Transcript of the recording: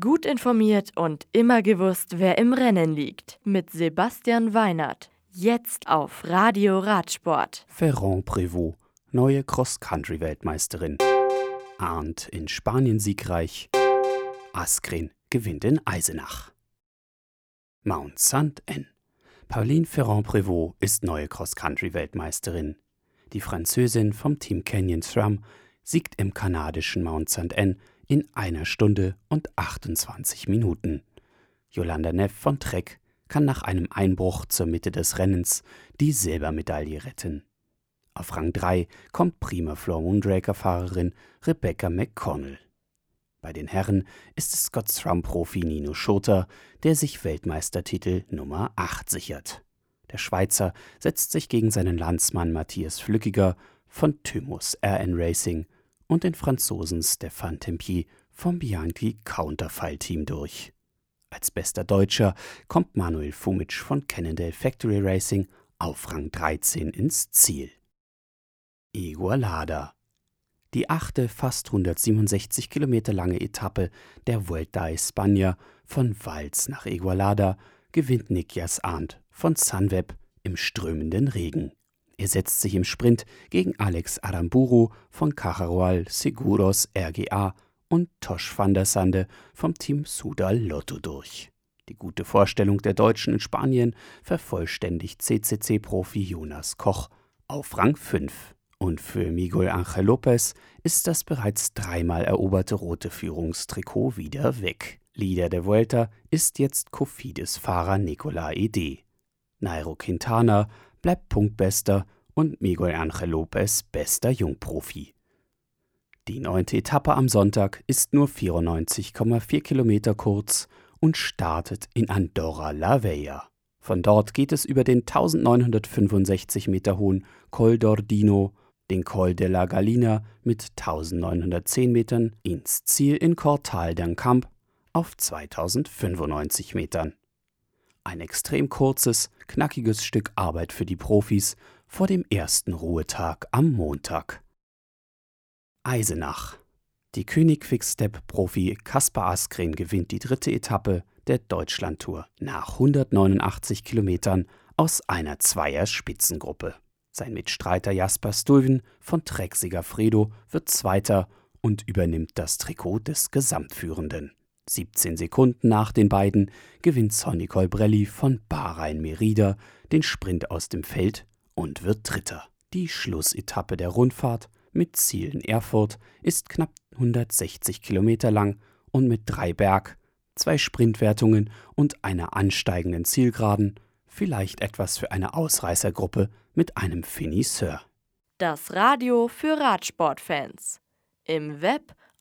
Gut informiert und immer gewusst, wer im Rennen liegt. Mit Sebastian Weinert. Jetzt auf Radio Radsport. Ferrand Prévost, neue Cross-Country-Weltmeisterin. Arndt in Spanien siegreich. Askren gewinnt in Eisenach. Mount St. N. Pauline Ferrand-Prévot ist neue Cross-Country-Weltmeisterin. Die Französin vom Team Canyon Thrum siegt im kanadischen Mount St. N in einer Stunde und 28 Minuten. Yolanda Neff von Trek kann nach einem Einbruch zur Mitte des Rennens die Silbermedaille retten. Auf Rang 3 kommt prima Floor Moondraker-Fahrerin Rebecca McConnell. Bei den Herren ist es Scott Thrum-Profi Nino Schurter, der sich Weltmeistertitel Nummer 8 sichert. Der Schweizer setzt sich gegen seinen Landsmann Matthias Flückiger von Thymus RN Racing und den Franzosen Stéphane Tempier vom Bianchi Counterfile Team durch. Als bester Deutscher kommt Manuel Fumic von Cannondale Factory Racing auf Rang 13 ins Ziel. Igualada. Die achte, fast 167 Kilometer lange Etappe der Vuelta a España von Valls nach Igualada gewinnt Nikias Arndt von Sunweb im strömenden Regen. Er setzt sich im Sprint gegen Alex Aramburu von Cajarual Seguros RGA und Tosh van der Sande vom Team Sudal Lotto durch. Die gute Vorstellung der Deutschen in Spanien vervollständigt CCC-Profi Jonas Koch auf Rang 5. Und für Miguel Angel Lopez ist das bereits dreimal eroberte rote Führungstrikot wieder weg. Leader der Vuelta ist jetzt Kofidis-Fahrer Nicola Ede. Nairo Quintana bleibt Punktbester und Miguel Angel Lopez bester Jungprofi. Die neunte Etappe am Sonntag ist nur 94,4 Kilometer kurz und startet in Andorra la Vella. Von dort geht es über den 1965 Meter hohen Col d'Ordino, den Col de la Galina mit 1910 Metern ins Ziel in Cortal d'Ancamp auf 2095 Metern. Ein extrem kurzes, knackiges Stück Arbeit für die Profis vor dem ersten Ruhetag am Montag. Eisenach. Die König Quickstep-Profi Kaspar Askren gewinnt die dritte Etappe der Deutschlandtour nach 189 Kilometern aus einer Zweier-Spitzengruppe. Sein Mitstreiter Jasper Stuyven von Trek Fredo wird Zweiter und übernimmt das Trikot des Gesamtführenden. 17 Sekunden nach den beiden gewinnt Sonny Colbrelli von Bahrain Merida den Sprint aus dem Feld und wird Dritter. Die Schlussetappe der Rundfahrt mit Ziel in Erfurt ist knapp 160 Kilometer lang und mit drei Berg, zwei Sprintwertungen und einer ansteigenden Zielgeraden vielleicht etwas für eine Ausreißergruppe mit einem Finisseur. Das Radio für Radsportfans. Im Web